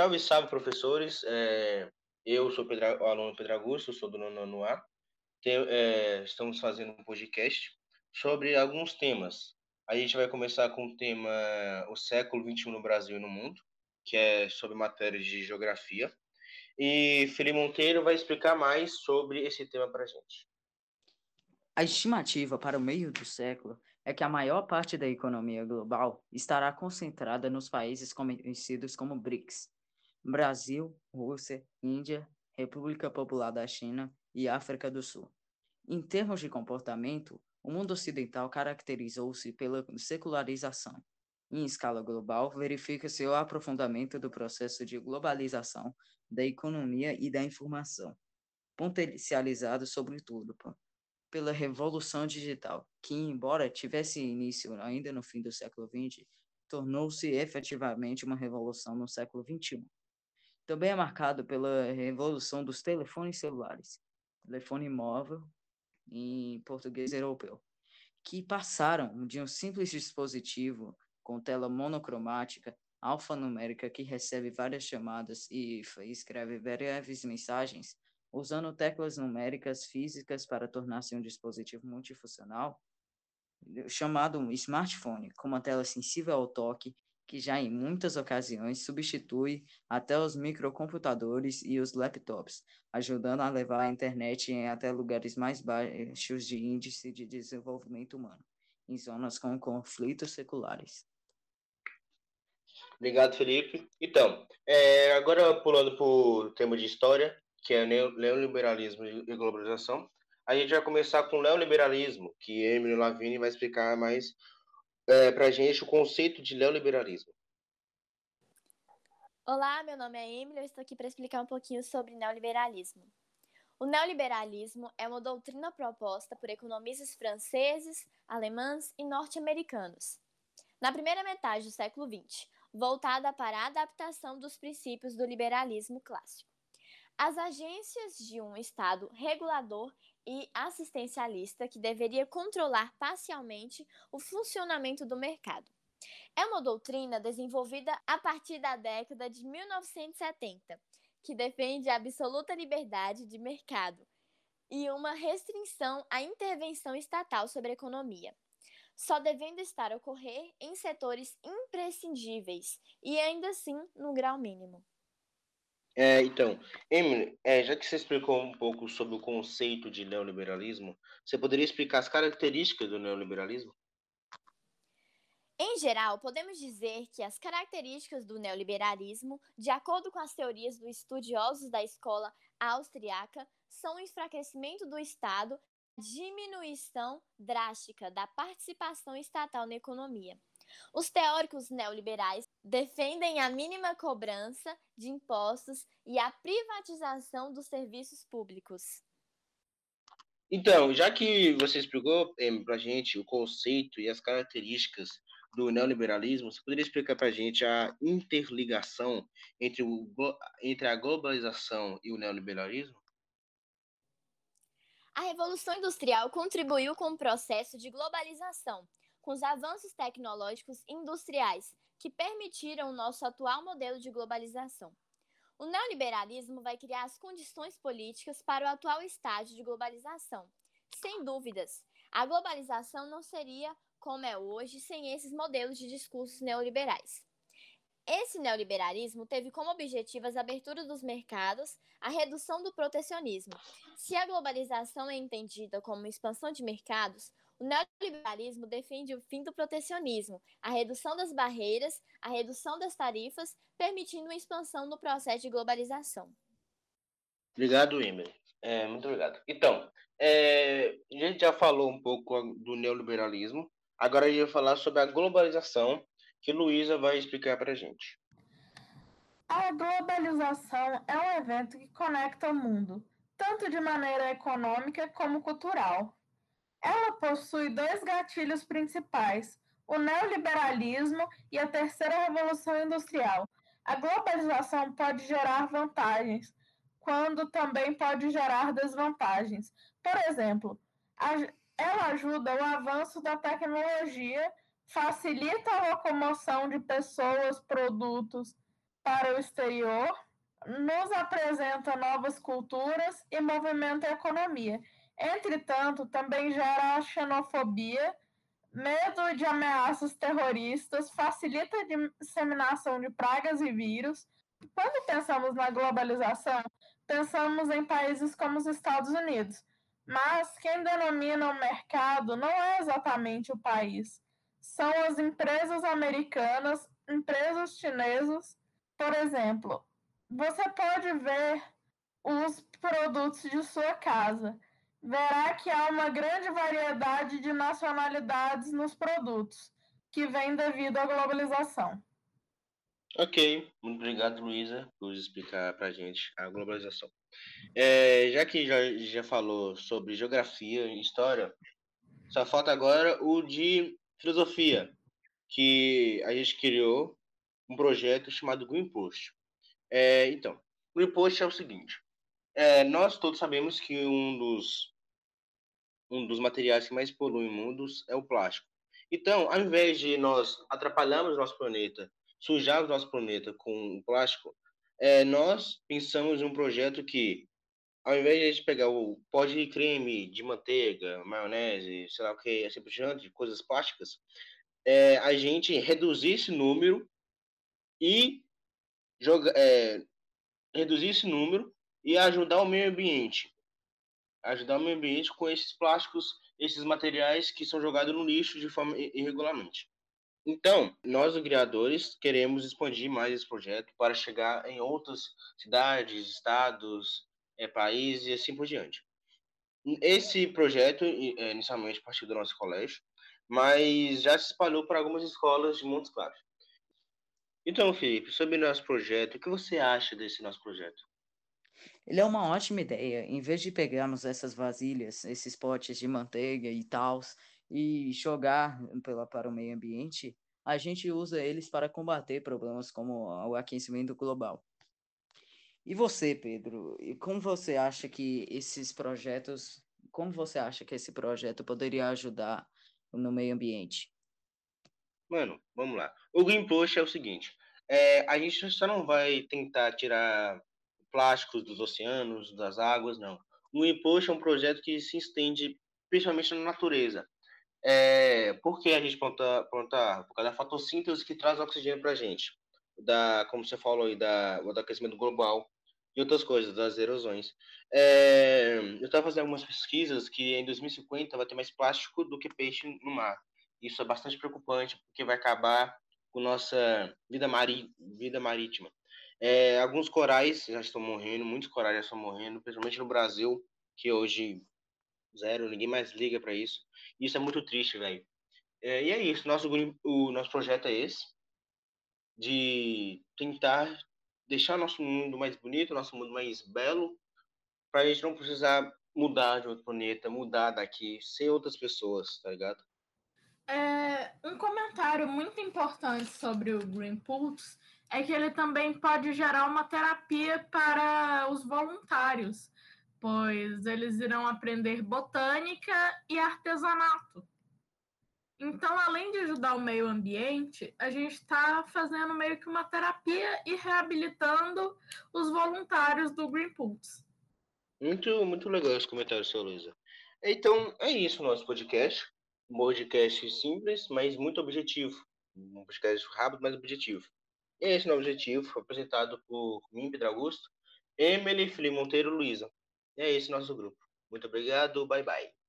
Salve, salve, professores. É, eu sou Pedro, o aluno Pedro Augusto, sou do nono A. É, estamos fazendo um podcast sobre alguns temas. A gente vai começar com o tema O século XXI no Brasil e no mundo, que é sobre matérias de geografia. E Felipe Monteiro vai explicar mais sobre esse tema para a gente. A estimativa para o meio do século é que a maior parte da economia global estará concentrada nos países conhecidos como BRICS, Brasil, Rússia, Índia, República Popular da China e África do Sul. Em termos de comportamento, o mundo ocidental caracterizou-se pela secularização. Em escala global, verifica-se o aprofundamento do processo de globalização da economia e da informação, potencializado sobretudo pela revolução digital, que, embora tivesse início ainda no fim do século XX, tornou-se efetivamente uma revolução no século XXI. Também é marcado pela revolução dos telefones celulares, telefone móvel, em português europeu, que passaram de um simples dispositivo com tela monocromática alfanumérica que recebe várias chamadas e escreve breves mensagens, usando teclas numéricas físicas para tornar-se um dispositivo multifuncional, chamado smartphone, com uma tela sensível ao toque que já em muitas ocasiões substitui até os microcomputadores e os laptops, ajudando a levar a internet em até lugares mais baixos de índice de desenvolvimento humano, em zonas com conflitos seculares. Obrigado, Felipe. Então, é, agora pulando para o tema de história, que é neoliberalismo e globalização, a gente vai começar com o neoliberalismo, que Emily Lavini vai explicar mais é, para a gente o conceito de neoliberalismo. Olá, meu nome é Emily, eu estou aqui para explicar um pouquinho sobre neoliberalismo. O neoliberalismo é uma doutrina proposta por economistas franceses, alemães e norte-americanos. Na primeira metade do século XX, voltada para a adaptação dos princípios do liberalismo clássico. As agências de um Estado regulador e assistencialista que deveria controlar parcialmente o funcionamento do mercado. É uma doutrina desenvolvida a partir da década de 1970, que defende a absoluta liberdade de mercado e uma restrição à intervenção estatal sobre a economia, só devendo estar ocorrer em setores imprescindíveis e ainda assim no grau mínimo. É, então, Emily, é, já que você explicou um pouco sobre o conceito de neoliberalismo, você poderia explicar as características do neoliberalismo? Em geral, podemos dizer que as características do neoliberalismo, de acordo com as teorias dos estudiosos da escola austriaca, são o enfraquecimento do Estado, diminuição drástica da participação estatal na economia. Os teóricos neoliberais defendem a mínima cobrança de impostos e a privatização dos serviços públicos. Então, já que você explicou para a gente o conceito e as características do neoliberalismo, você poderia explicar para a gente a interligação entre, o, entre a globalização e o neoliberalismo? A Revolução Industrial contribuiu com o processo de globalização, com os avanços tecnológicos industriais que permitiram o nosso atual modelo de globalização. O neoliberalismo vai criar as condições políticas para o atual estágio de globalização. Sem dúvidas, a globalização não seria como é hoje sem esses modelos de discursos neoliberais. Esse neoliberalismo teve como objetivo as aberturas dos mercados, a redução do protecionismo. Se a globalização é entendida como expansão de mercados, o neoliberalismo defende o fim do protecionismo, a redução das barreiras, a redução das tarifas, permitindo uma expansão no processo de globalização. Obrigado, Emily. É, muito obrigado. Então, é, a gente já falou um pouco do neoliberalismo, agora a gente vai falar sobre a globalização, que Luísa vai explicar para a gente. A globalização é um evento que conecta o mundo, tanto de maneira econômica como cultural. Ela possui dois gatilhos principais: o neoliberalismo e a terceira revolução industrial. A globalização pode gerar vantagens, quando também pode gerar desvantagens. Por exemplo, ela ajuda o avanço da tecnologia, facilita a locomoção de pessoas, produtos para o exterior, nos apresenta novas culturas e movimenta a economia. Entretanto, também gera xenofobia, medo de ameaças terroristas, facilita a disseminação de pragas e vírus. Quando pensamos na globalização, pensamos em países como os Estados Unidos, mas quem denomina o mercado não é exatamente o país. São as empresas americanas, empresas chinesas. Por exemplo, você pode ver os produtos de sua casa. Verá que há uma grande variedade de nacionalidades nos produtos, que vem devido à globalização. Ok, muito obrigado, Luísa, por explicar para a gente a globalização. É, já que já, já falou sobre geografia e história, só falta agora o de filosofia, que a gente criou um projeto chamado Green Post. É, então, Green Post é o seguinte: é, nós todos sabemos que um dos, um dos materiais que mais poluem o mundo é o plástico. Então, ao invés de nós atrapalharmos nosso planeta, sujarmos nosso planeta com o plástico, é, nós pensamos em um projeto que, ao invés de pegar o pó de creme, de manteiga, maionese, sei lá o que, assim por diante, coisas plásticas, é, a gente reduzir esse número e joga, é, reduzir esse número e ajudar o meio ambiente. Ajudar o meio ambiente com esses plásticos, esses materiais que são jogados no lixo de forma irregularmente. Então, nós, os criadores, queremos expandir mais esse projeto para chegar em outras cidades, estados, é, países e assim por diante. Esse projeto, é, inicialmente, partiu do nosso colégio, mas já se espalhou para algumas escolas de Montes Claros. Então, Felipe, sobre o nosso projeto, o que você acha desse nosso projeto? Ele é uma ótima ideia. Em vez de pegarmos essas vasilhas, esses potes de manteiga e tal, e jogar pela, para o meio ambiente, a gente usa eles para combater problemas como o aquecimento global. E você, Pedro, como você acha que esses projetos, como você acha que esse projeto poderia ajudar no meio ambiente? Mano, vamos lá. O Green é o seguinte: é, a gente só não vai tentar tirar plásticos dos oceanos, das águas, não. O Post é um projeto que se estende principalmente na natureza. É, por que a gente planta, planta Por causa da fotossíntese que traz oxigênio para a gente. Da, como você falou aí, da, do aquecimento global e outras coisas, das erosões. É, eu estava fazendo algumas pesquisas que em 2050 vai ter mais plástico do que peixe no mar. Isso é bastante preocupante, porque vai acabar com nossa vida, mari, vida marítima. É, alguns corais já estão morrendo, muitos corais já estão morrendo, principalmente no Brasil, que hoje zero, ninguém mais liga para isso. Isso é muito triste, velho. É, e é isso, nosso, o nosso projeto é esse, de tentar deixar nosso mundo mais bonito, nosso mundo mais belo, para a gente não precisar mudar de outro planeta, mudar daqui, ser outras pessoas, tá ligado? É, um comentário muito importante sobre o Green Pulse é que ele também pode gerar uma terapia para os voluntários, pois eles irão aprender botânica e artesanato. Então, além de ajudar o meio ambiente, a gente está fazendo meio que uma terapia e reabilitando os voluntários do Green Pulse. Muito, muito legal esse comentário, seu Luísa. Então, é isso o nosso podcast um podcast simples, mas muito objetivo. Um podcast rápido, mas objetivo. Esse é o objetivo, foi apresentado por mim, Pedro Augusto, Emily, Felipe Monteiro Luísa. E é esse nosso grupo. Muito obrigado, bye bye.